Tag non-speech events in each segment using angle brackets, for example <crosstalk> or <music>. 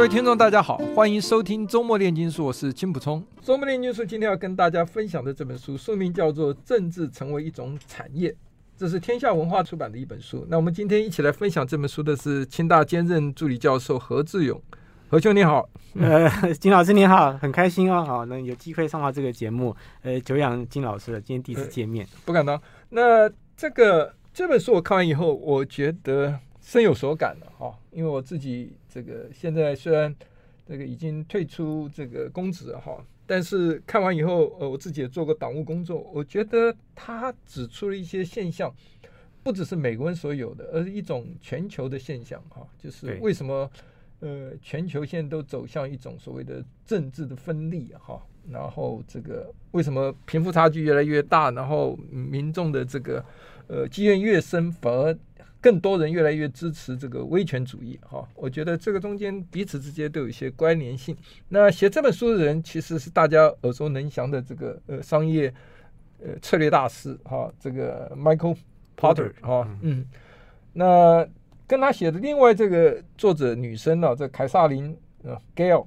各位听众，大家好，欢迎收听周末炼金术，我是金普聪。周末炼金术今天要跟大家分享的这本书，书名叫做《政治成为一种产业》，这是天下文化出版的一本书。那我们今天一起来分享这本书的是清大兼任助理教授何志勇，何兄你好，呃，金老师你好，很开心哦，好，能有机会上到这个节目，呃，久仰金老师了，今天第一次见面，呃、不敢当。那这个这本书我看完以后，我觉得深有所感了哈，因为我自己。这个现在虽然这个已经退出这个公职哈，但是看完以后，呃，我自己也做过党务工作，我觉得他指出了一些现象，不只是美国人所有的，而是一种全球的现象哈，就是为什么呃全球现在都走向一种所谓的政治的分立哈，然后这个为什么贫富差距越来越大，然后民众的这个呃积怨越深，反而更多人越来越支持这个威权主义，哈，我觉得这个中间彼此之间都有一些关联性。那写这本书的人其实是大家耳熟能详的这个呃商业呃策略大师，哈，这个 Michael Porter，哈，嗯，那跟他写的另外这个作者女生呢，这凯撒琳呃 Gale，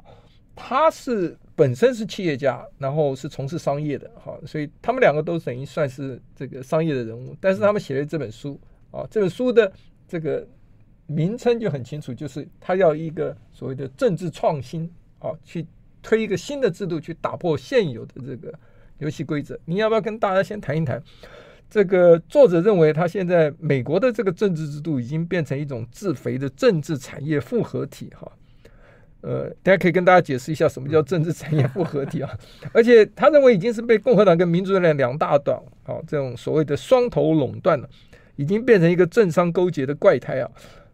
她是本身是企业家，然后是从事商业的，哈，所以他们两个都等于算是这个商业的人物，但是他们写了这本书。啊，这本书的这个名称就很清楚，就是他要一个所谓的政治创新啊，去推一个新的制度，去打破现有的这个游戏规则。你要不要跟大家先谈一谈？这个作者认为，他现在美国的这个政治制度已经变成一种自肥的政治产业复合体哈。呃，大家可以跟大家解释一下什么叫政治产业复合体啊？而且他认为已经是被共和党跟民主党两大党啊这种所谓的双头垄断了。已经变成一个政商勾结的怪胎啊！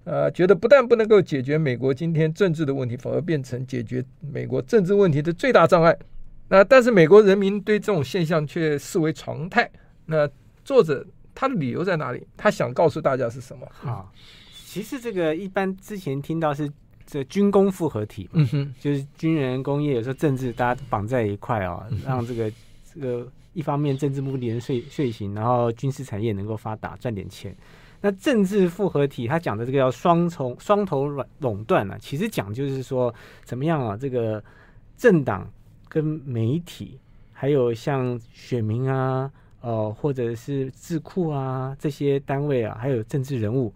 呃，觉得不但不能够解决美国今天政治的问题，反而变成解决美国政治问题的最大障碍。那但是美国人民对这种现象却视为常态。那作者他的理由在哪里？他想告诉大家是什么？好，其实这个一般之前听到是这军工复合体，嗯哼，就是军人工业有时候政治大家绑在一块啊，让这个这个。一方面政治目的能遂遂行，然后军事产业能够发达赚点钱。那政治复合体，他讲的这个叫双重双头垄垄断呢，其实讲就是说怎么样啊？这个政党跟媒体，还有像选民啊，呃，或者是智库啊这些单位啊，还有政治人物，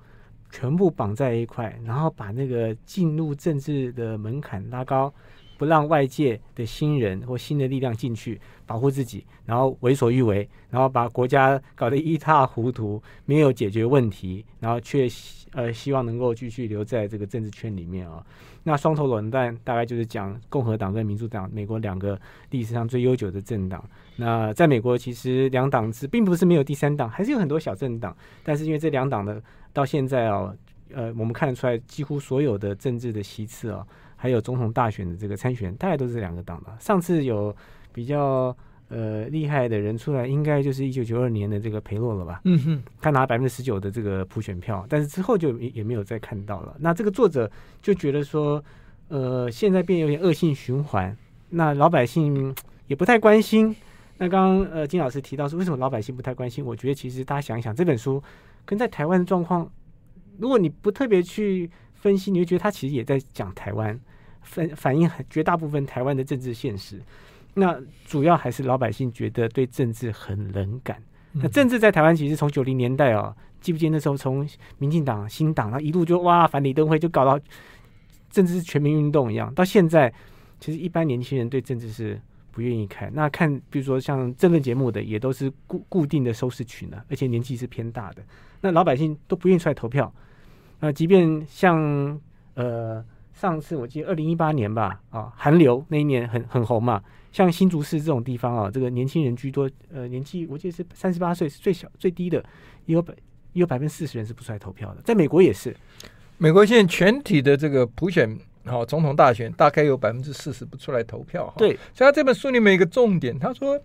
全部绑在一块，然后把那个进入政治的门槛拉高。不让外界的新人或新的力量进去保护自己，然后为所欲为，然后把国家搞得一塌糊涂，没有解决问题，然后却呃希望能够继续留在这个政治圈里面啊。那双头垄断大概就是讲共和党跟民主党，美国两个历史上最悠久的政党。那在美国其实两党制并不是没有第三党，还是有很多小政党，但是因为这两党的到现在哦，呃，我们看得出来几乎所有的政治的席次啊。还有总统大选的这个参选，大概都是这两个党的。上次有比较呃厉害的人出来，应该就是一九九二年的这个裴洛了吧？嗯哼，他拿百分之十九的这个普选票，但是之后就也也没有再看到了。那这个作者就觉得说，呃，现在变有点恶性循环，那老百姓也不太关心。那刚刚呃金老师提到说，为什么老百姓不太关心？我觉得其实大家想一想，这本书跟在台湾的状况，如果你不特别去分析，你会觉得他其实也在讲台湾。反反映绝大部分台湾的政治现实，那主要还是老百姓觉得对政治很冷感。那政治在台湾其实从九零年代哦，记不记得那时候从民进党、新党，然后一路就哇反李登辉，就搞到政治是全民运动一样。到现在，其实一般年轻人对政治是不愿意看。那看，比如说像政论节目的，也都是固固定的收视群呢，而且年纪是偏大的。那老百姓都不愿意出来投票。那即便像呃上次我记得二零一八年吧，啊韩流那一年很很红嘛。像新竹市这种地方啊，这个年轻人居多，呃，年纪我记得是三十八岁是最小最低的，也有百也有百分之四十人是不出来投票的。在美国也是，美国现在全体的这个普选好总统大选，大概有百分之四十不出来投票。对，所以他这本书里面一个重点，他说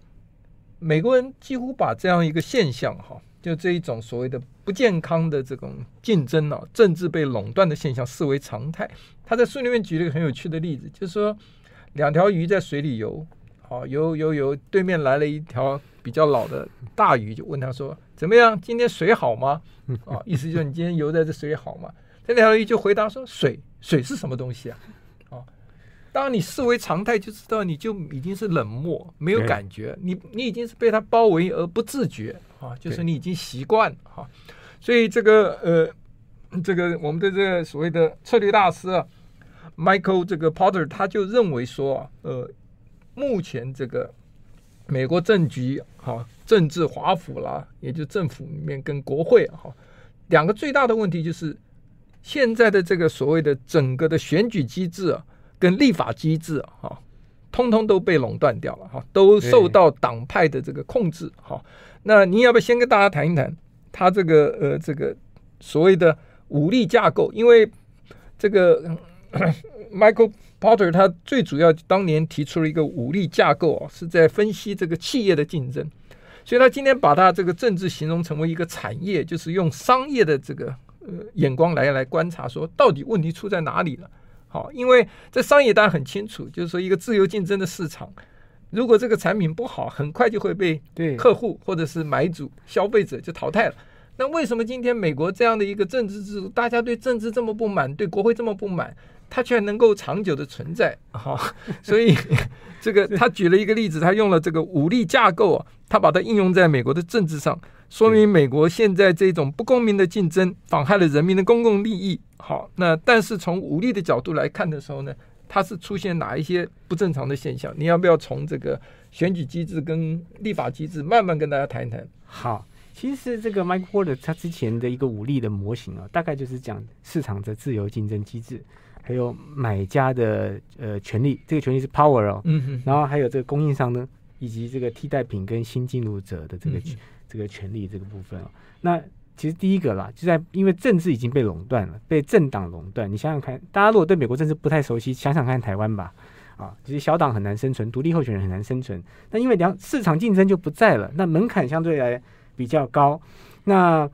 美国人几乎把这样一个现象哈，就这一种所谓的不健康的这种竞争啊，政治被垄断的现象视为常态。他在书里面举了一个很有趣的例子，就是说两条鱼在水里游。好，游游游，对面来了一条比较老的大鱼，就问他说：“怎么样？今天水好吗？”啊，<laughs> 意思就是你今天游在这水好吗？这两条鱼就回答说：“水，水是什么东西啊？”啊，当你视为常态，就知道你就已经是冷漠，没有感觉，你你已经是被他包围而不自觉啊，就是你已经习惯哈。所以这个呃，这个我们的这个所谓的策略大师啊，Michael 这个 Porter 他就认为说啊，呃。目前这个美国政局哈，政治华府啦，也就政府里面跟国会哈，两个最大的问题就是现在的这个所谓的整个的选举机制啊，跟立法机制哈，通通都被垄断掉了哈，都受到党派的这个控制哈。那你要不要先跟大家谈一谈他这个呃这个所谓的武力架构？因为这个 Michael。Porter 他最主要当年提出了一个武力架构啊，是在分析这个企业的竞争，所以他今天把他这个政治形容成为一个产业，就是用商业的这个呃眼光来来观察，说到底问题出在哪里了？好，因为在商业大家很清楚，就是说一个自由竞争的市场，如果这个产品不好，很快就会被客户或者是买主消费者就淘汰了。那为什么今天美国这样的一个政治制度，大家对政治这么不满，对国会这么不满？它却能够长久的存在，哈，<laughs> 所以这个他举了一个例子，他用了这个武力架构啊，他把它应用在美国的政治上，说明美国现在这种不公平的竞争妨害了人民的公共利益。好，那但是从武力的角度来看的时候呢，它是出现哪一些不正常的现象？你要不要从这个选举机制跟立法机制慢慢跟大家谈一谈？好，其实这个 Mike Porter 他之前的一个武力的模型啊，大概就是讲市场的自由竞争机制。还有买家的呃权利，这个权利是 power 哦，嗯哼，然后还有这个供应商呢，以及这个替代品跟新进入者的这个、嗯、这个权利这个部分哦。那其实第一个啦，就在因为政治已经被垄断了，被政党垄断。你想想看，大家如果对美国政治不太熟悉，想想看台湾吧，啊，其实小党很难生存，独立候选人很难生存。那因为两市场竞争就不在了，那门槛相对来比较高，那。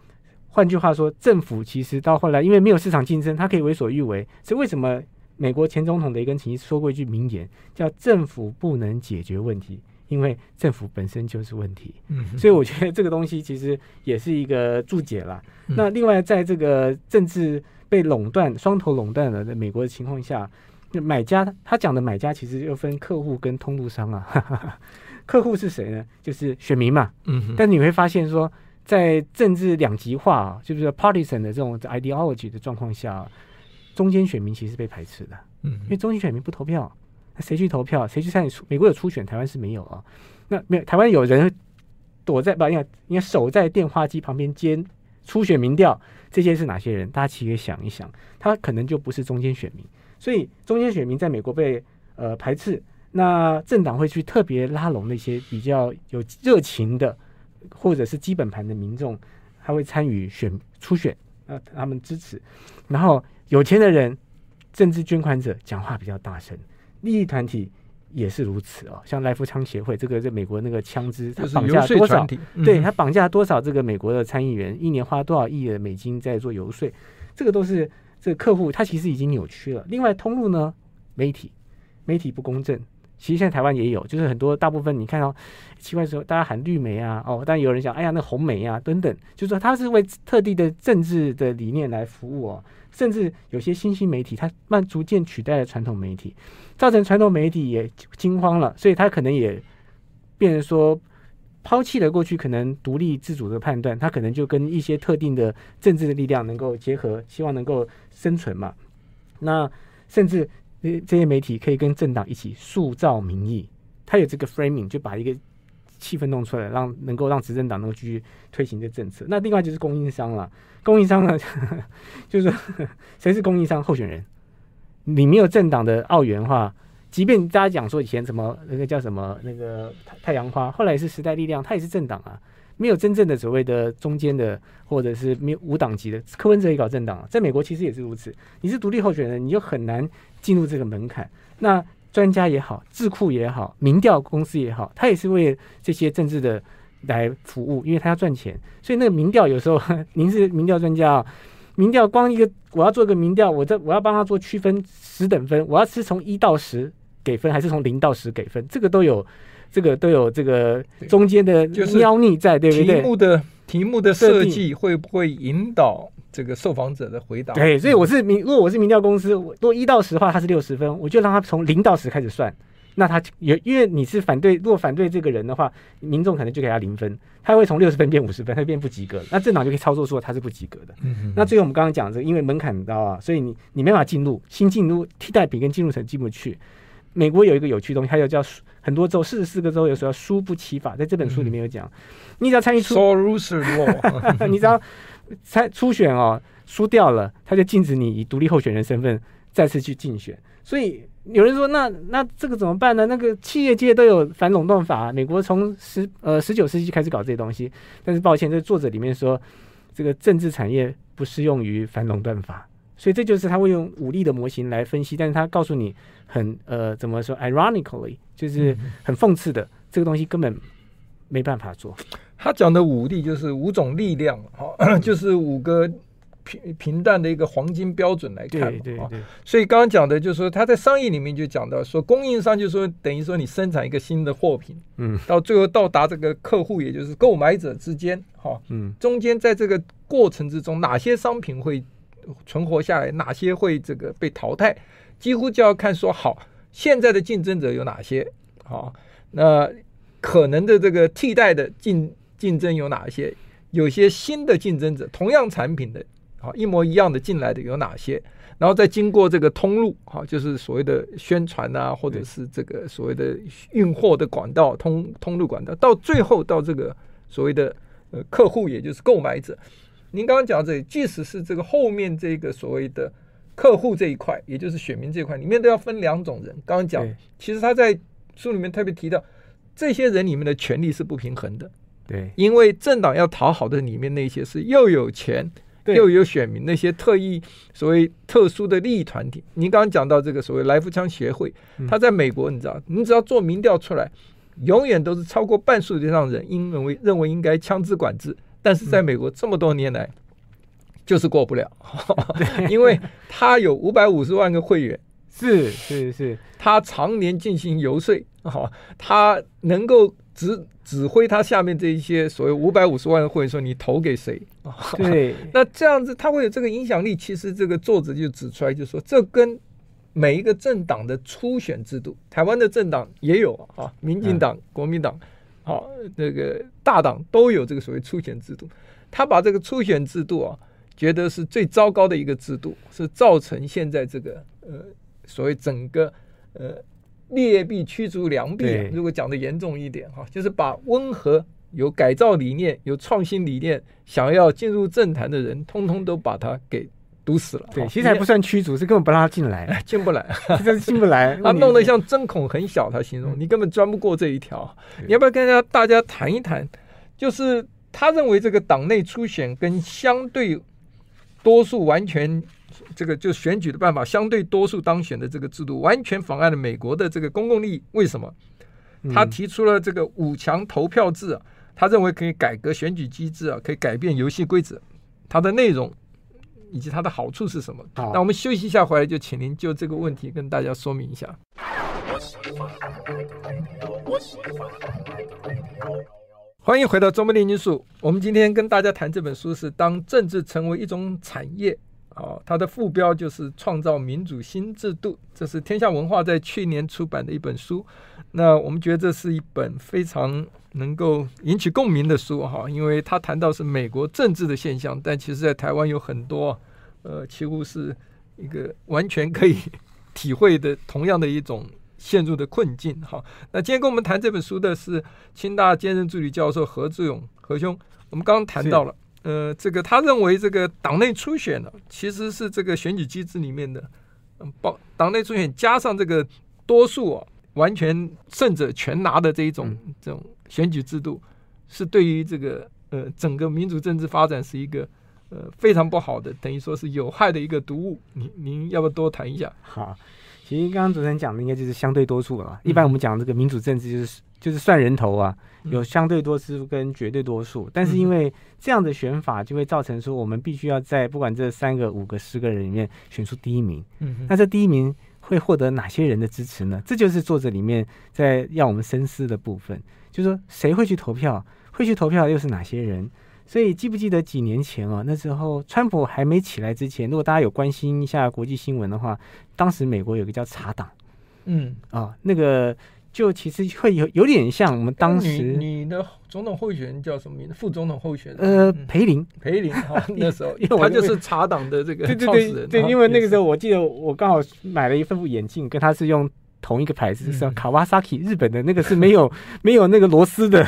换句话说，政府其实到后来，因为没有市场竞争，它可以为所欲为。所以为什么美国前总统雷根曾经说过一句名言，叫“政府不能解决问题，因为政府本身就是问题”。嗯，所以我觉得这个东西其实也是一个注解啦。嗯、那另外，在这个政治被垄断、双头垄断了在美国的情况下，买家他讲的买家其实又分客户跟通路商啊。哈哈哈，客户是谁呢？就是选民嘛。嗯，但你会发现说。在政治两极化啊，就是 partisan 的这种 ideology 的状况下，中间选民其实被排斥的。嗯，因为中间选民不投票，那谁去投票？谁去参与？美国有初选，台湾是没有啊。那没有台湾有人躲在不应该应该守在电话机旁边接初选民调，这些是哪些人？大家其实想一想，他可能就不是中间选民。所以中间选民在美国被呃排斥，那政党会去特别拉拢那些比较有热情的。或者是基本盘的民众，他会参与选初选，啊，他们支持。然后有钱的人，政治捐款者讲话比较大声，利益团体也是如此哦。像来福枪协会，这个在美国那个枪支，他绑架多少？嗯、对他绑架多少这个美国的参议员，一年花多少亿的美金在做游说，这个都是这个客户，他其实已经扭曲了。另外通路呢，媒体，媒体不公正。其实现在台湾也有，就是很多大部分你看到奇怪的时候，大家喊绿媒啊，哦，但有人讲，哎呀，那红媒啊等等，就是说他是为特定的政治的理念来服务哦，甚至有些新兴媒体，它慢逐渐取代了传统媒体，造成传统媒体也惊慌了，所以他可能也变成说抛弃了过去可能独立自主的判断，他可能就跟一些特定的政治的力量能够结合，希望能够生存嘛。那甚至这些媒体可以跟政党一起塑造民意，他有这个 framing，就把一个气氛弄出来，让能够让执政党能够继续推行这政策。那另外就是供应商了，供应商呢，<laughs> 就是谁是供应商候选人？你没有政党的奥援的话，即便大家讲说以前什么那个叫什么那个太阳花，后来是时代力量，它也是政党啊。没有真正的所谓的中间的，或者是没有无党籍的，柯文哲也搞政党，在美国其实也是如此。你是独立候选人，你就很难进入这个门槛。那专家也好，智库也好，民调公司也好，他也是为这些政治的来服务，因为他要赚钱。所以那个民调有时候，<laughs> 您是民调专家啊，民调光一个我要做个民调，我这我要帮他做区分十等分，我要是从一到十给分，还是从零到十给分，这个都有。这个都有这个中间的猫腻在，对不对？题目的题目的设计会不会引导这个受访者的回答？对，所以我是民，如果我是民调公司，我如果一到十的话，他是六十分，我就让他从零到十开始算。那他有，因为你是反对，如果反对这个人的话，民众可能就给他零分，他会从六十分变五十分，他会变不及格。那政党就可以操作说他是不及格的。嗯嗯。那最后我们刚刚讲这个，因为门槛高啊，所以你你没法进入，新进入替代品跟进入层进不去。美国有一个有趣的东西，它又叫很多州，四十四个州有时候输不起法，在这本书里面有讲，嗯、你只要参与初，<laughs> 你只要参初选哦，输掉了，他就禁止你以独立候选人身份再次去竞选。所以有人说，那那这个怎么办呢？那个企业界都有反垄断法，美国从十呃十九世纪开始搞这些东西，但是抱歉，这作者里面说，这个政治产业不适用于反垄断法。所以这就是他会用武力的模型来分析，但是他告诉你很呃怎么说，ironically 就是很讽刺的，嗯、这个东西根本没办法做。他讲的五力就是五种力量，哈、嗯，<clears throat> 就是五个平平淡的一个黄金标准来看，对对对。所以刚刚讲的就是说，他在商业里面就讲到说，供应商就是说等于说你生产一个新的货品，嗯，到最后到达这个客户，也就是购买者之间，哈，嗯，中间在这个过程之中，哪些商品会存活下来，哪些会这个被淘汰，几乎就要看说好现在的竞争者有哪些，好，那可能的这个替代的竞竞争有哪些？有些新的竞争者，同样产品的，啊一模一样的进来的有哪些？然后再经过这个通路，好，就是所谓的宣传啊，或者是这个所谓的运货的管道，通通路管道，到最后到这个所谓的呃客户，也就是购买者。您刚刚讲这里，即使是这个后面这个所谓的客户这一块，也就是选民这一块，里面都要分两种人。刚刚讲，其实他在书里面特别提到，这些人里面的权利是不平衡的。对，因为政党要讨好的里面那些是又有钱又有选民，那些特意所谓特殊的利益团体。您刚刚讲到这个所谓来福枪协会，他在美国，你知道，你只要做民调出来，永远都是超过半数以上人因为认为应该枪支管制。但是在美国这么多年来，就是过不了，<laughs> 因为他有五百五十万个会员，是是是，他常年进行游说，他能够指指挥他下面这一些所谓五百五十万的会员说你投给谁，<laughs> 对，<laughs> 那这样子他会有这个影响力。其实这个作者就指出来，就说这跟每一个政党的初选制度，台湾的政党也有啊，民进党、国民党。好，那个大党都有这个所谓初选制度，他把这个初选制度啊，觉得是最糟糕的一个制度，是造成现在这个呃所谓整个呃劣币驱逐良币。如果讲的严重一点哈，就是把温和、有改造理念、有创新理念、想要进入政坛的人，通通都把他给。堵死了，对，其实还不算驱逐，是根本不让他进来，<laughs> 进不来，<laughs> 真是进不来。<laughs> 他弄得像针孔很小，他形容你根本钻不过这一条。你要不要跟大家大家谈一谈？就是他认为这个党内初选跟相对多数完全这个就选举的办法，相对多数当选的这个制度，完全妨碍了美国的这个公共利益。为什么？他提出了这个五强投票制啊，他认为可以改革选举机制啊，可以改变游戏规则。它的内容。以及它的好处是什么？好，那我们休息一下，回来就请您就这个问题跟大家说明一下。欢迎回到周末炼金术。我们今天跟大家谈这本书是《当政治成为一种产业》啊，它的副标就是“创造民主新制度”。这是天下文化在去年出版的一本书。那我们觉得这是一本非常能够引起共鸣的书哈，因为他谈到是美国政治的现象，但其实在台湾有很多，呃，几乎是一个完全可以体会的同样的一种陷入的困境哈。那今天跟我们谈这本书的是清大兼任助理教授何志勇何兄，我们刚刚谈到了，呃，这个他认为这个党内初选呢，其实是这个选举机制里面的，嗯，包党内初选加上这个多数哦，完全胜者全拿的这一种这种选举制度，是对于这个呃整个民主政治发展是一个。呃，非常不好的，等于说是有害的一个毒物。您您要不要多谈一下？好，其实刚刚主持人讲的应该就是相对多数了。嗯、一般我们讲这个民主政治就是就是算人头啊，有相对多数跟绝对多数。嗯、但是因为这样的选法，就会造成说我们必须要在不管这三个、五个、十个人里面选出第一名。嗯哼，那这第一名会获得哪些人的支持呢？这就是作者里面在让我们深思的部分，就是说谁会去投票？会去投票又是哪些人？所以记不记得几年前啊？那时候川普还没起来之前，如果大家有关心一下国际新闻的话，当时美国有个叫茶党，嗯啊，那个就其实会有有点像我们当时你，你的总统候选人叫什么名字？副总统候选人呃，裴林，裴林啊，<laughs> 那时候因为他就是茶党的这个对对对对，因为那个时候我记得我刚好买了一副眼镜，跟他是用。同一个牌子是卡瓦萨基，日本的那个是没有 <laughs> 没有那个螺丝的，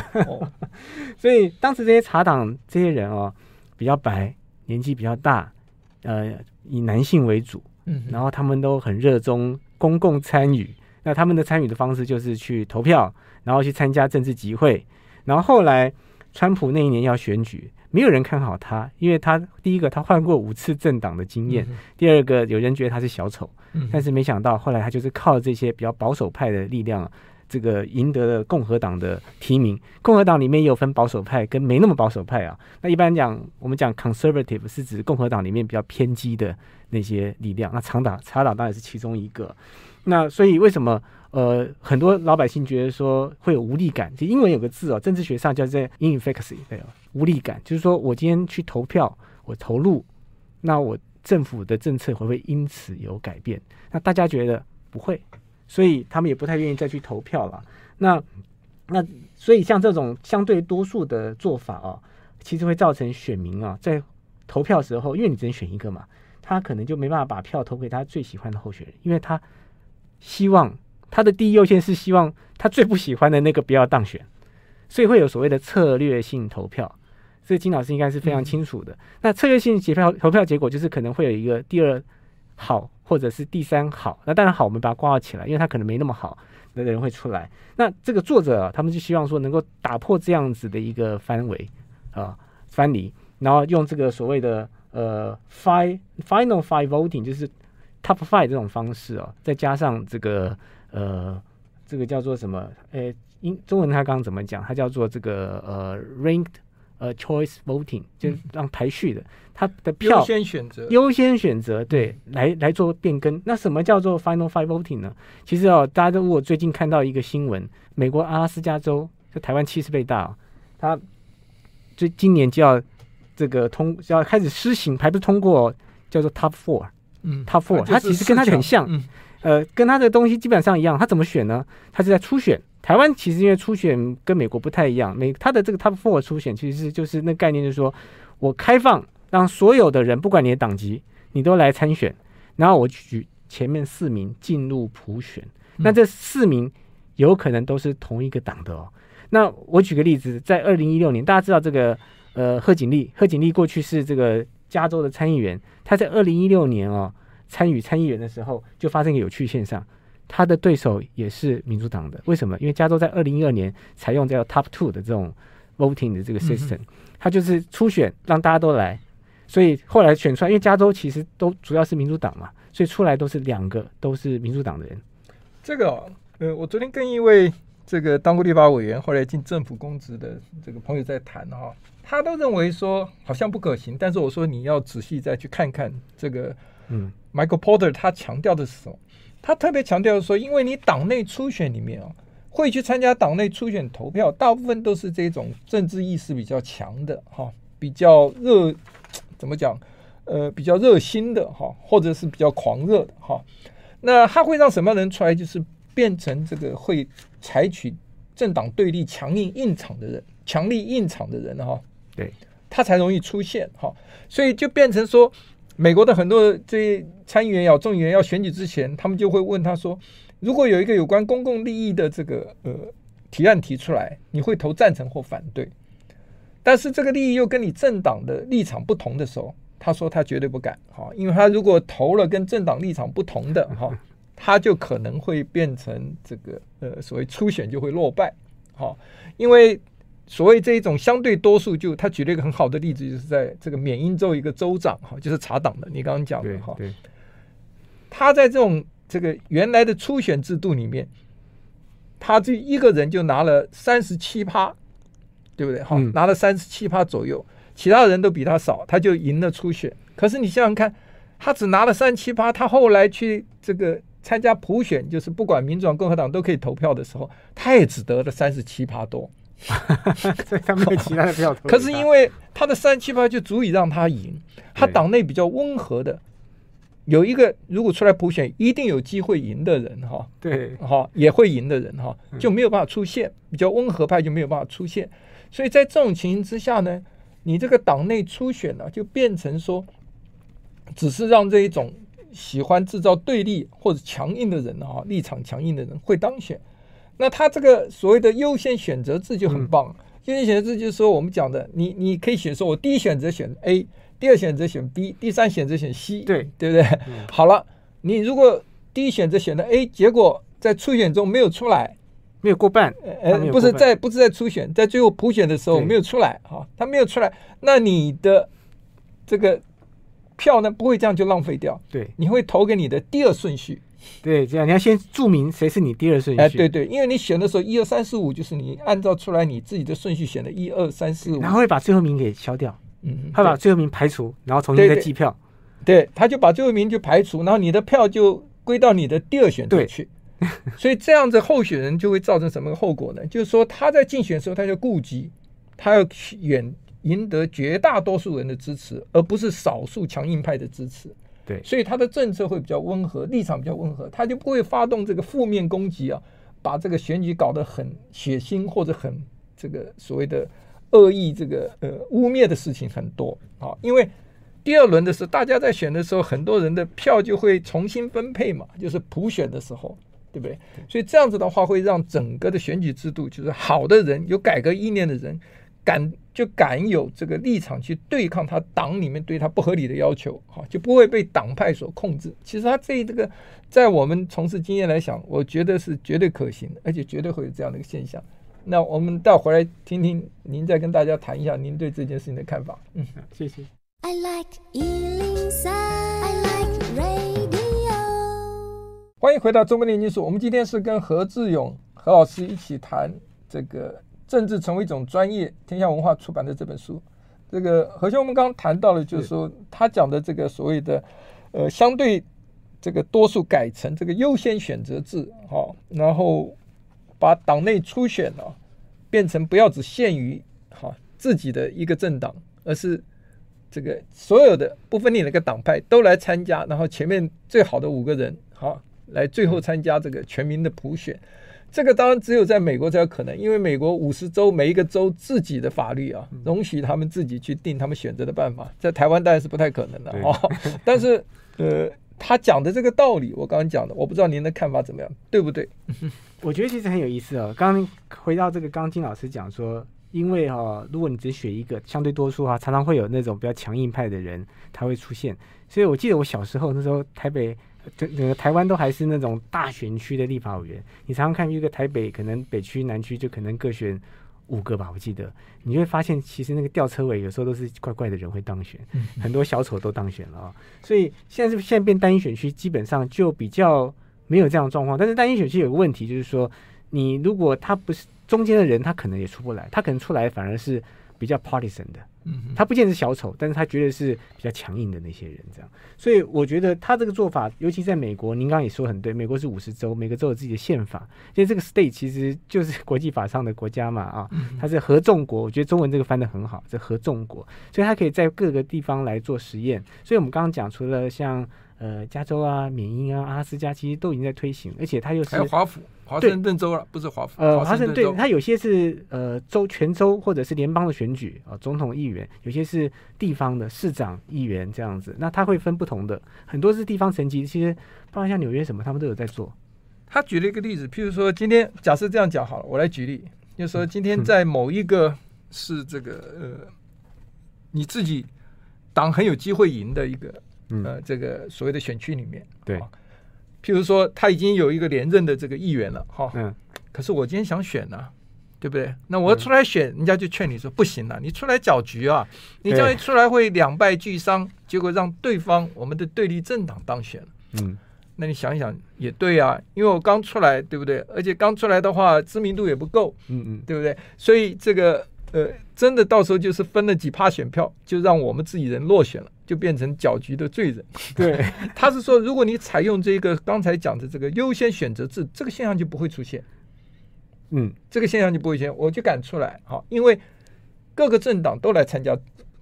所以当时这些茶党这些人哦，比较白，年纪比较大，呃，以男性为主，嗯，然后他们都很热衷公共参与，那他们的参与的方式就是去投票，然后去参加政治集会，然后后来川普那一年要选举。没有人看好他，因为他第一个他换过五次政党的经验，嗯、第二个有人觉得他是小丑，但是没想到后来他就是靠这些比较保守派的力量，这个赢得了共和党的提名。共和党里面也有分保守派跟没那么保守派啊。那一般讲，我们讲 conservative 是指共和党里面比较偏激的那些力量。那长党茶党当然是其中一个。那所以为什么？呃，很多老百姓觉得说会有无力感，就英文有个字哦，政治学上叫做 inefficacy，对，无力感，就是说我今天去投票，我投入，那我政府的政策会不会因此有改变？那大家觉得不会，所以他们也不太愿意再去投票了。那那所以像这种相对多数的做法啊，其实会造成选民啊在投票时候，因为你只能选一个嘛，他可能就没办法把票投给他最喜欢的候选人，因为他希望。他的第一优先是希望他最不喜欢的那个不要当选，所以会有所谓的策略性投票。这个金老师应该是非常清楚的。嗯、那策略性结票投票结果就是可能会有一个第二好或者是第三好。那当然好，我们把它挂号起来，因为它可能没那么好的人会出来。那这个作者、啊、他们就希望说能够打破这样子的一个范围啊藩篱，然后用这个所谓的呃 five final five voting 就是 top five 这种方式啊，再加上这个。呃，这个叫做什么？诶，英中文他刚刚怎么讲？他叫做这个呃，ranked 呃 choice voting，就是让排序的，他的票优先选择，优先选择，对，来来做变更。那什么叫做 final five voting 呢？其实哦，大家都如果最近看到一个新闻，美国阿拉斯加州，就台湾七十倍大，哦，他最今年就要这个通就要开始施行，还不是通过，叫做 top four，嗯，top four，它其实跟它很像。嗯呃，跟他的东西基本上一样，他怎么选呢？他是在初选。台湾其实因为初选跟美国不太一样，美他的这个 Top Four 初选其实是就是那概念，就是说我开放让所有的人，不管你的党籍，你都来参选，然后我举前面四名进入普选。那这四名有可能都是同一个党的哦。那我举个例子，在二零一六年，大家知道这个呃贺锦丽，贺锦丽过去是这个加州的参议员，他在二零一六年哦。参与参议员的时候，就发生一个有趣现象，他的对手也是民主党的。为什么？因为加州在二零一二年采用叫 Top Two 的这种 voting 的这个 system，他就是初选让大家都来，所以后来选出来，因为加州其实都主要是民主党嘛，所以出来都是两个都是民主党的人。这个，呃，我昨天跟一位这个当过立法委员，后来进政府公职的这个朋友在谈哈，他都认为说好像不可行，但是我说你要仔细再去看看这个。嗯，Michael Porter 他强调的是什么？他特别强调说，因为你党内初选里面啊，会去参加党内初选投票，大部分都是这种政治意识比较强的哈，比较热，怎么讲？呃，比较热心的哈，或者是比较狂热的哈。那他会让什么人出来？就是变成这个会采取政党对立、强硬硬场的人，强力硬场的人哈。对，他才容易出现哈。所以就变成说。美国的很多这些参议员要众议员要选举之前，他们就会问他说：“如果有一个有关公共利益的这个呃提案提出来，你会投赞成或反对？但是这个利益又跟你政党的立场不同的时候，他说他绝对不敢哈，因为他如果投了跟政党立场不同的哈，他就可能会变成这个呃所谓初选就会落败哈，因为。”所谓这一种相对多数，就他举了一个很好的例子，就是在这个缅因州一个州长哈，就是查党的，你刚刚讲的哈，他在这种这个原来的初选制度里面，他这一个人就拿了三十七趴，对不对？哈、嗯，拿了三十七趴左右，其他人都比他少，他就赢了初选。可是你想想看，他只拿了三十七趴，他后来去这个参加普选，就是不管民主党、共和党都可以投票的时候，他也只得了三十七趴多。所以他没有其他的票投。可是因为他的三十七八就足以让他赢，他党内比较温和的有一个，如果出来普选一定有机会赢的人哈，对，哈也会赢的人哈，就没有办法出现，比较温和派就没有办法出现。所以在这种情形之下呢，你这个党内初选呢，就变成说，只是让这一种喜欢制造对立或者强硬的人哈，立场强硬的人会当选。那他这个所谓的优先选择制就很棒，优先选择制就是说我们讲的，你你可以选说，我第一选择选 A，第二选择选 B，第三选择选 C，对。对不对？好了，你如果第一选择选的 A，结果在初选中没有出来，没有过半，呃，不是在不是在初选，在最后普选的时候没有出来哈，他没有出来，那你的这个票呢不会这样就浪费掉，对，你会投给你的第二顺序。<laughs> 对，这样你要先注明谁是你第二顺序。哎，对对，因为你选的时候一二三四五就是你按照出来你自己的顺序选的，一二三四五，然后会把最后名给消掉，嗯，他把最后名排除，然后重新再计票。对，对，他就把最后名就排除，然后你的票就归到你的第二选择去。所以这样子候选人就会造成什么后果呢？就是说他在竞选的时候他就顾及他要远赢得绝大多数人的支持，而不是少数强硬派的支持。对，所以他的政策会比较温和，立场比较温和，他就不会发动这个负面攻击啊，把这个选举搞得很血腥或者很这个所谓的恶意，这个呃污蔑的事情很多啊。因为第二轮的时候，大家在选的时候，很多人的票就会重新分配嘛，就是普选的时候，对不对？所以这样子的话，会让整个的选举制度，就是好的人，有改革意念的人。敢就敢有这个立场去对抗他党里面对他不合理的要求，哈，就不会被党派所控制。其实他这这个，在我们从事经验来讲，我觉得是绝对可行的，而且绝对会有这样的一个现象。那我们待会回来听听您再跟大家谈一下您对这件事情的看法。嗯，谢谢。I like 103, I like radio。欢迎回到中国炼金术。我们今天是跟何志勇何老师一起谈这个。政治成为一种专业，天下文化出版的这本书，这个何兄，我们刚刚谈到了，就是说他讲的这个所谓的，呃，相对这个多数改成这个优先选择制，哈，然后把党内初选啊变成不要只限于哈自己的一个政党，而是这个所有的不分你哪个党派都来参加，然后前面最好的五个人，好来最后参加这个全民的普选。这个当然只有在美国才有可能，因为美国五十州每一个州自己的法律啊，容许他们自己去定他们选择的办法。在台湾当然是不太可能的哦。<laughs> 但是，呃，他讲的这个道理，我刚刚讲的，我不知道您的看法怎么样，对不对？<laughs> 我觉得其实很有意思哦。刚刚回到这个，刚金老师讲说，因为哈、哦，如果你只选一个相对多数啊，常常会有那种比较强硬派的人他会出现。所以我记得我小时候那时候台北。整整个台湾都还是那种大选区的立法委员，你常常看一个台北，可能北区、南区就可能各选五个吧，我记得，你会发现其实那个吊车尾有时候都是怪怪的人会当选，很多小丑都当选了啊。所以现在是现在变单一选区，基本上就比较没有这样的状况。但是单一选区有个问题，就是说你如果他不是中间的人，他可能也出不来，他可能出来反而是比较 partisan 的。他不见得是小丑，但是他绝对是比较强硬的那些人，这样。所以我觉得他这个做法，尤其在美国，您刚刚也说很对，美国是五十州，每个州有自己的宪法，因为这个 state 其实就是国际法上的国家嘛，啊，它是合众国。我觉得中文这个翻得很好，这合众国，所以他可以在各个地方来做实验。所以我们刚刚讲，除了像呃加州啊、缅因啊、阿拉斯加，其实都已经在推行，而且它又是还有华府、华盛顿州了，不是华府。呃，华盛顿对，它有些是呃州、全州或者是联邦的选举啊、呃，总统、议员，有些是地方的市长、议员这样子。那它会分不同的，很多是地方层级，其实包括像纽约什么，他们都有在做。他举了一个例子，譬如说今天假设这样讲好了，我来举例，就是说今天在某一个是这个呃你自己党很有机会赢的一个。嗯、呃，这个所谓的选区里面，对，譬如说他已经有一个连任的这个议员了，哈，嗯，可是我今天想选呢、啊，对不对？那我要出来选，嗯、人家就劝你说不行了，你出来搅局啊，你这样一出来会两败俱伤，结果让对方我们的对立政党当选了，嗯，那你想一想也对啊，因为我刚出来，对不对？而且刚出来的话知名度也不够，嗯嗯，对不对？所以这个。呃，真的到时候就是分了几趴选票，就让我们自己人落选了，就变成搅局的罪人。对，<laughs> 他是说，如果你采用这个刚才讲的这个优先选择制，这个现象就不会出现。嗯，这个现象就不会出现，我就敢出来，好，因为各个政党都来参加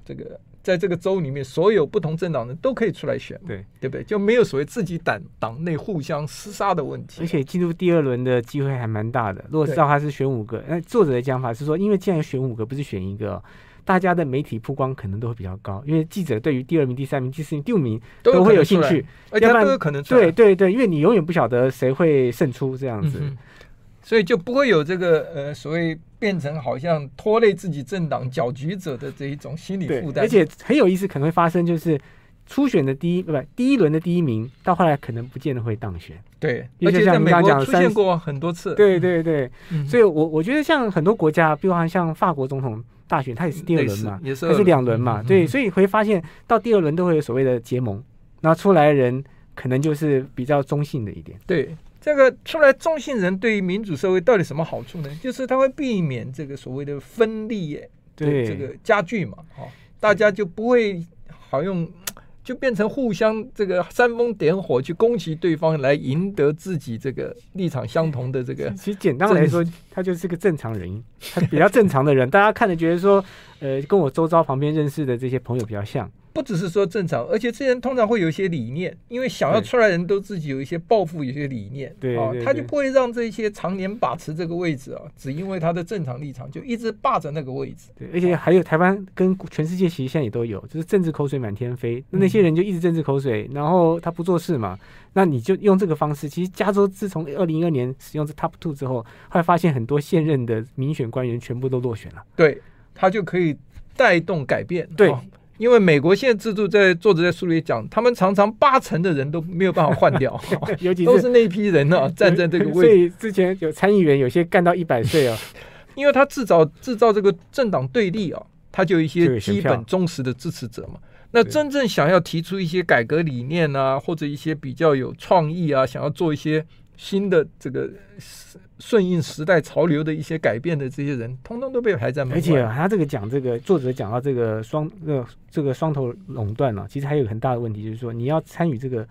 这个。在这个州里面，所有不同政党的都可以出来选，对对不对？就没有所谓自己党党内互相厮杀的问题。而且进入第二轮的机会还蛮大的。如果知道他是选五个，那作者的讲法是说，因为既然选五个，不是选一个，大家的媒体曝光可能都会比较高。因为记者对于第二名、第三名、第四名、第五名都会有兴趣，而且都有可能。对对对，因为你永远不晓得谁会胜出这样子。嗯所以就不会有这个呃所谓变成好像拖累自己政党搅局者的这一种心理负担，而且很有意思，可能会发生就是初选的第一不不第一轮的第一名，到后来可能不见得会当选。对，而且在美国出现过很多次。对对对，嗯、所以我我觉得像很多国家，比如像像法国总统大选，它也是第二轮嘛，也是它是两轮嘛，嗯、对，所以会发现到第二轮都会有所谓的结盟，然后出来的人可能就是比较中性的一点。对。这个出来中性人对于民主社会到底什么好处呢？就是他会避免这个所谓的分立，对这个加剧嘛，哦，大家就不会好用，就变成互相这个煽风点火去攻击对方，来赢得自己这个立场相同的这个。其实简单来说，他就是个正常人，他比较正常的人，<laughs> 大家看着觉得说，呃，跟我周遭旁边认识的这些朋友比较像。不只是说正常，而且这些人通常会有一些理念，因为想要出来的人都自己有一些抱负，有一些理念，对啊，他就不会让这些常年把持这个位置啊，只因为他的正常立场就一直霸着那个位置。对，而且还有台湾跟全世界其实现在也都有，就是政治口水满天飞，那些人就一直政治口水，然后他不做事嘛，那你就用这个方式。其实加州自从二零一二年使用这 Top Two 之后，后来发现很多现任的民选官员全部都落选了，对，他就可以带动改变，对。因为美国现在制度，在作者在书里讲，他们常常八成的人都没有办法换掉，<laughs> 尤其是 <laughs> 都是那批人呢、啊，<laughs> 站在这个位置。所以之前有参议员，有些干到一百岁啊，因为他制造制造这个政党对立啊，他就有一些基本忠实的支持者嘛。那真正想要提出一些改革理念啊，或者一些比较有创意啊，想要做一些新的这个。顺应时代潮流的一些改变的这些人，通通都被排在门外。而且他这个讲这个作者讲到这个双呃这个双头垄断了，其实还有很大的问题，就是说你要参与这个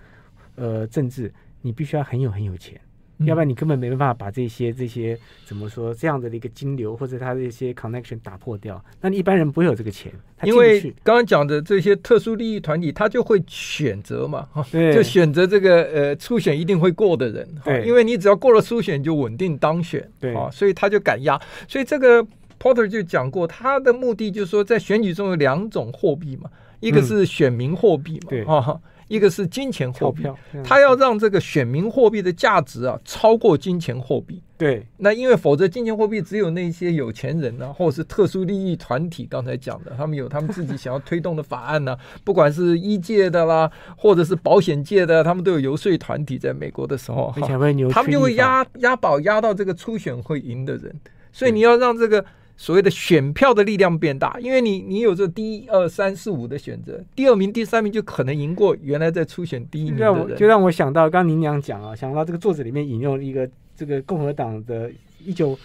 呃政治，你必须要很有很有钱。要不然你根本没办法把这些这些怎么说这样的一个金流或者他的一些 connection 打破掉。那你一般人不会有这个钱，因为刚刚讲的这些特殊利益团体，他就会选择嘛，就选择这个呃初选一定会过的人。对，因为你只要过了初选就稳定当选。对啊，所以他就敢压。所以这个 Porter 就讲过，他的目的就是说，在选举中有两种货币嘛，一个是选民货币嘛，对啊。一个是金钱货币，他要让这个选民货币的价值啊超过金钱货币。对，那因为否则金钱货币只有那些有钱人呢、啊，或者是特殊利益团体，刚才讲的，他们有他们自己想要推动的法案呢、啊，<laughs> 不管是一界的啦，或者是保险界的，他们都有游说团体。在美国的时候，<laughs> 他们就会押押宝押到这个初选会赢的人，所以你要让这个。所谓的选票的力量变大，因为你你有这第一二三四五的选择，第二名、第三名就可能赢过原来在初选第一名的人。就让我想到刚刚您俩讲啊，想到这个作者里面引用一个这个共和党的一九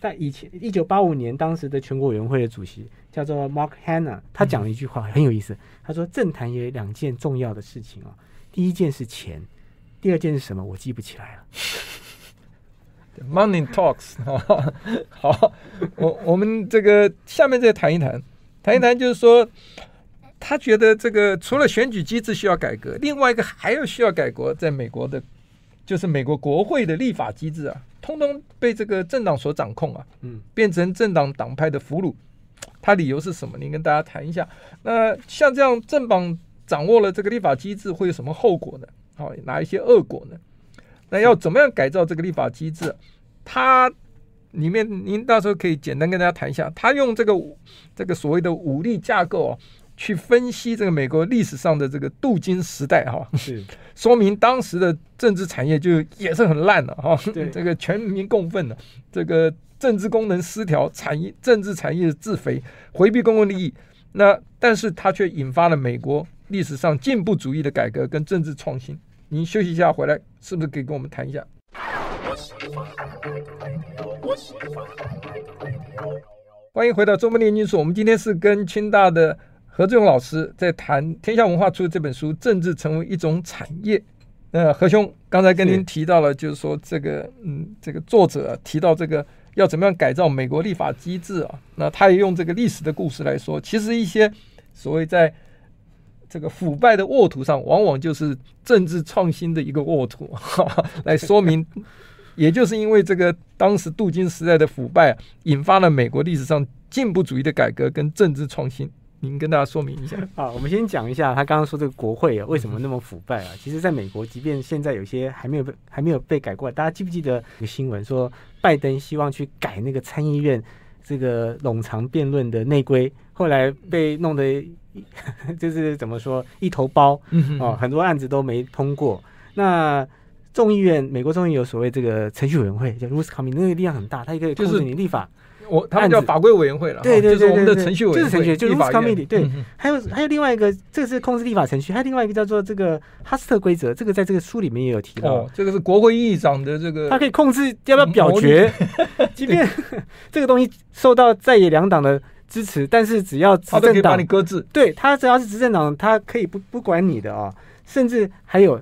在以前一九八五年当时的全国委员会的主席叫做 Mark Hanna，他讲了一句话很有意思，他说政坛也有两件重要的事情啊，第一件是钱，第二件是什么？我记不起来了。Money talks，<laughs> 好，我我们这个下面再谈一谈，谈一谈，就是说，他觉得这个除了选举机制需要改革，另外一个还有需要改革，在美国的，就是美国国会的立法机制啊，通通被这个政党所掌控啊，嗯，变成政党党派的俘虏。他理由是什么？您跟大家谈一下。那像这样政党掌握了这个立法机制，会有什么后果呢？好，哪一些恶果呢？那要怎么样改造这个立法机制？它里面您到时候可以简单跟大家谈一下。他用这个这个所谓的武力架构啊，去分析这个美国历史上的这个镀金时代哈，是 <laughs> 说明当时的政治产业就也是很烂的哈。对，<laughs> 这个全民共愤的这个。政治功能失调，产业政治产业自肥，回避公共利益。那但是它却引发了美国历史上进步主义的改革跟政治创新。您休息一下，回来是不是可以跟我们谈一下？欢迎回到中门炼金术。我们今天是跟清大的何志勇老师在谈天下文化出的这本书《政治成为一种产业》。呃，何兄刚才跟您提到了，就是说这个嗯，这个作者提到这个。要怎么样改造美国立法机制啊？那他也用这个历史的故事来说，其实一些所谓在这个腐败的沃土上，往往就是政治创新的一个沃土，来说明。也就是因为这个当时镀金时代的腐败，引发了美国历史上进步主义的改革跟政治创新。您跟大家说明一下。啊，我们先讲一下他刚刚说这个国会啊，为什么那么腐败啊？其实，在美国，即便现在有些还没有被还没有被改过来，大家记不记得一个新闻说，拜登希望去改那个参议院这个冗长辩论的内规，后来被弄得 <laughs> 就是怎么说一头包哦，很多案子都没通过。那众议院，美国众议院有所谓这个程序委员会，叫 Rules Committee，那个力量很大，它也可以控制你立法。我他们叫法规委员会了，对对对，对，对，对，就是我们的程序委员会，就是程序，就是 Rules Committee。对，嗯、还有还有另外一个，这个是控制立法程序，还有另外一个叫做这个哈斯特规则，这个在这个书里面也有提到。哦，这个是国会议长的这个，他可以控制要不要表决，<laughs> 即便 <laughs> 这个东西受到在野两党的支持，但是只要执政党把你搁置，对他只要是执政党，他可以不不管你的啊、哦，甚至还有。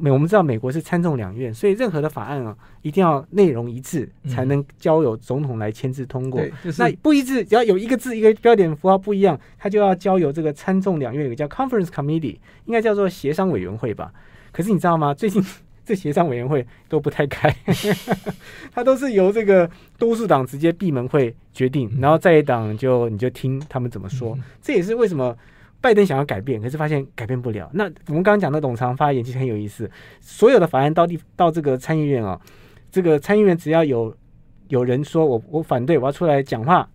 美我们知道美国是参众两院，所以任何的法案啊，一定要内容一致，才能交由总统来签字通过。就是、那不一致，只要有一个字一个标点符号不一样，他就要交由这个参众两院有个叫 Conference Committee，应该叫做协商委员会吧？可是你知道吗？最近这协商委员会都不太开，<laughs> 他都是由这个多数党直接闭门会决定，然后在野党就你就听他们怎么说。这也是为什么。拜登想要改变，可是发现改变不了。那我们刚刚讲的董长发言其实很有意思。所有的法案到地到这个参议院啊，这个参议院只要有有人说我我反对，我要出来讲话，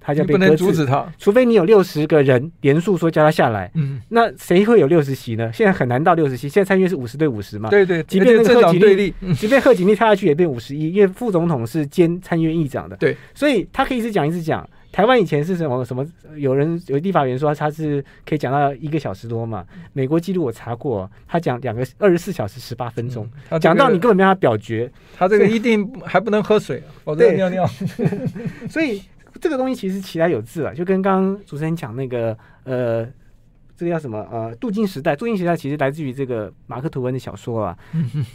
他就被。不能阻止他，除非你有六十个人连署说叫他下来。嗯，那谁会有六十席呢？现在很难到六十席。现在参议院是五十对五十嘛？对对。即便那个贺锦丽，即便贺锦丽跳下去也变五十一，因为副总统是兼参议院议长的。对，所以他可以一直讲一直讲。台湾以前是什么什么？有人有立法员说他是可以讲到一个小时多嘛？美国记录我查过，他讲两个二十四小时十八分钟，讲、嗯、到你根本没办法表决。他这个一定还不能喝水，否则尿尿。<laughs> 所以这个东西其实其来有自了，就跟刚刚主持人讲那个呃，这个叫什么呃，镀金时代。镀金时代其实来自于这个马克吐温的小说啊，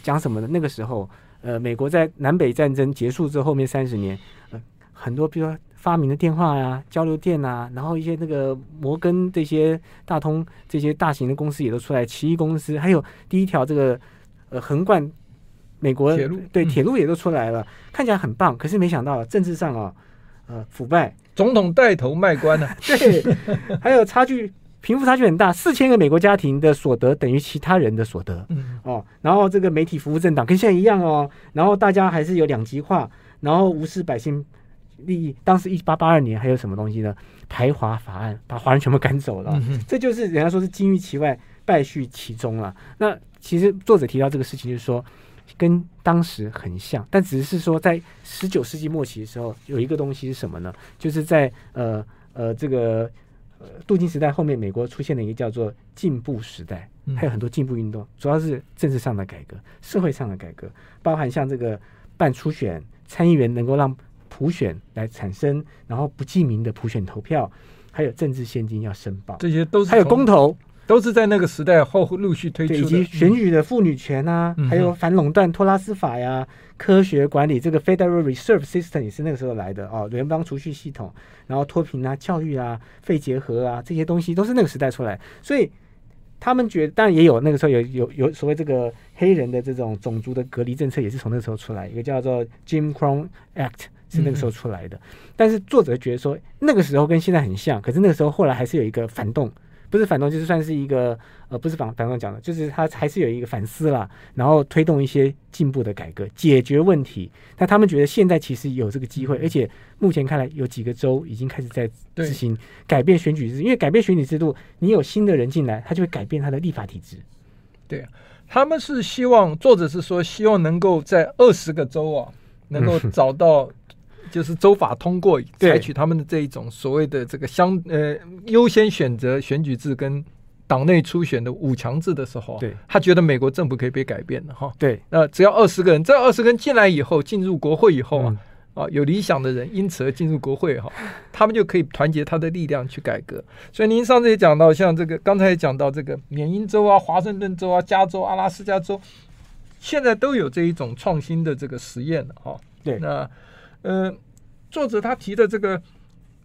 讲什么呢？那个时候呃，美国在南北战争结束之后，后面三十年，呃，很多比如说。发明的电话呀、啊、交流电啊，然后一些那个摩根这些大通这些大型的公司也都出来，奇异公司，还有第一条这个呃横贯美国铁路，对铁路也都出来了，嗯、看起来很棒。可是没想到政治上啊，呃腐败，总统带头卖官呢、啊，<laughs> 对，还有差距，贫富差距很大，四千个美国家庭的所得等于其他人的所得，嗯哦，然后这个媒体服务政党跟现在一样哦，然后大家还是有两极化，然后无视百姓。利益，当时一八八二年还有什么东西呢？排华法案把华人全部赶走了，嗯、这就是人家说是金玉其外，败絮其中了。那其实作者提到这个事情，就是说跟当时很像，但只是说在十九世纪末期的时候，有一个东西是什么呢？就是在呃呃这个呃镀金时代后面，美国出现了一个叫做进步时代，还有很多进步运动，主要是政治上的改革、社会上的改革，包含像这个办初选，参议员能够让。普选来产生，然后不记名的普选投票，还有政治现金要申报，这些都是还有公投，都是在那个时代后陆续推出的，以及选举的妇女权啊，嗯、还有反垄断托拉斯法呀，科学管理这个 Federal Reserve System 也是那个时候来的哦，联邦储蓄系统，然后脱贫啊、教育啊、肺结核啊这些东西都是那个时代出来，所以他们觉得，当然也有那个时候有有有所谓这个黑人的这种种族的隔离政策，也是从那个时候出来，一个叫做 Jim Crow Act 是那个时候出来的。嗯、但是作者觉得说，那个时候跟现在很像，可是那个时候后来还是有一个反动。不是反动，就是算是一个呃，不是反反动讲的，就是他还是有一个反思啦，然后推动一些进步的改革，解决问题。但他们觉得现在其实有这个机会，而且目前看来有几个州已经开始在执行改变选举制，因为改变选举制度，你有新的人进来，他就会改变他的立法体制。对，他们是希望作者是说，希望能够在二十个州啊，能够找到。就是州法通过，采取他们的这一种所谓的这个相呃优先选择选举制跟党内初选的五强制的时候，对，他觉得美国政府可以被改变的哈。对，那只要二十个人，这二十个人进来以后，进入国会以后啊，嗯、啊有理想的人因此而进入国会哈，他们就可以团结他的力量去改革。所以您上次也讲到，像这个刚才也讲到这个缅因州啊、华盛顿州啊、加州、阿拉斯加州，现在都有这一种创新的这个实验了哈。对，那。呃，作者他提的这个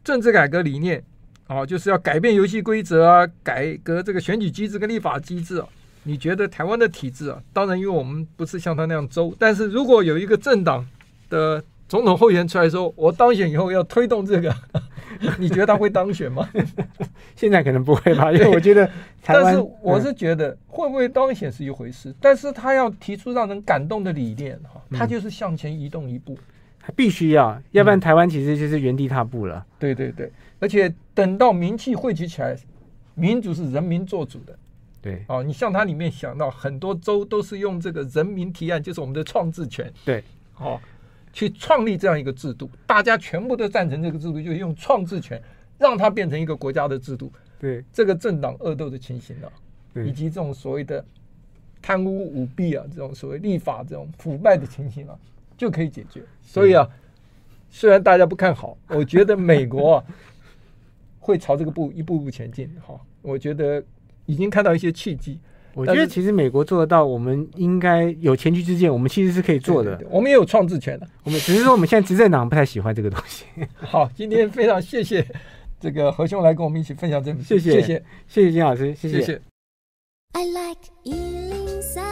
政治改革理念啊，就是要改变游戏规则啊，改革这个选举机制跟立法机制啊。你觉得台湾的体制啊，当然因为我们不是像他那样州，但是如果有一个政党的总统候选人出来说，我当选以后要推动这个，<laughs> 你觉得他会当选吗？<laughs> 现在可能不会吧，<laughs> 因为我觉得台湾，但是我是觉得会不会当选是一回事，但是他要提出让人感动的理念哈，他就是向前移动一步。必须要，要不然台湾其实就是原地踏步了。嗯、对对对，而且等到民气汇集起来，民主是人民做主的。对，哦，你像它里面想到很多州都是用这个人民提案，就是我们的创制权。对，哦，去创立这样一个制度，大家全部都赞成这个制度，就用创制权让它变成一个国家的制度。对，这个政党恶斗的情形啊，以及这种所谓的贪污舞弊啊，这种所谓立法这种腐败的情形啊。就可以解决，所以啊，虽然大家不看好，<laughs> 我觉得美国啊会朝这个步一步步前进。哈，我觉得已经看到一些契机。我觉得其实美国做得到，我们应该有前驱之鉴，我们其实是可以做的。对对对，我们也有创制权的，我们只是说我们现在执政党不太喜欢这个东西。<laughs> 好，今天非常谢谢这个何兄来跟我们一起分享这本书，谢谢，谢谢，谢谢金老师，谢谢。谢谢。I like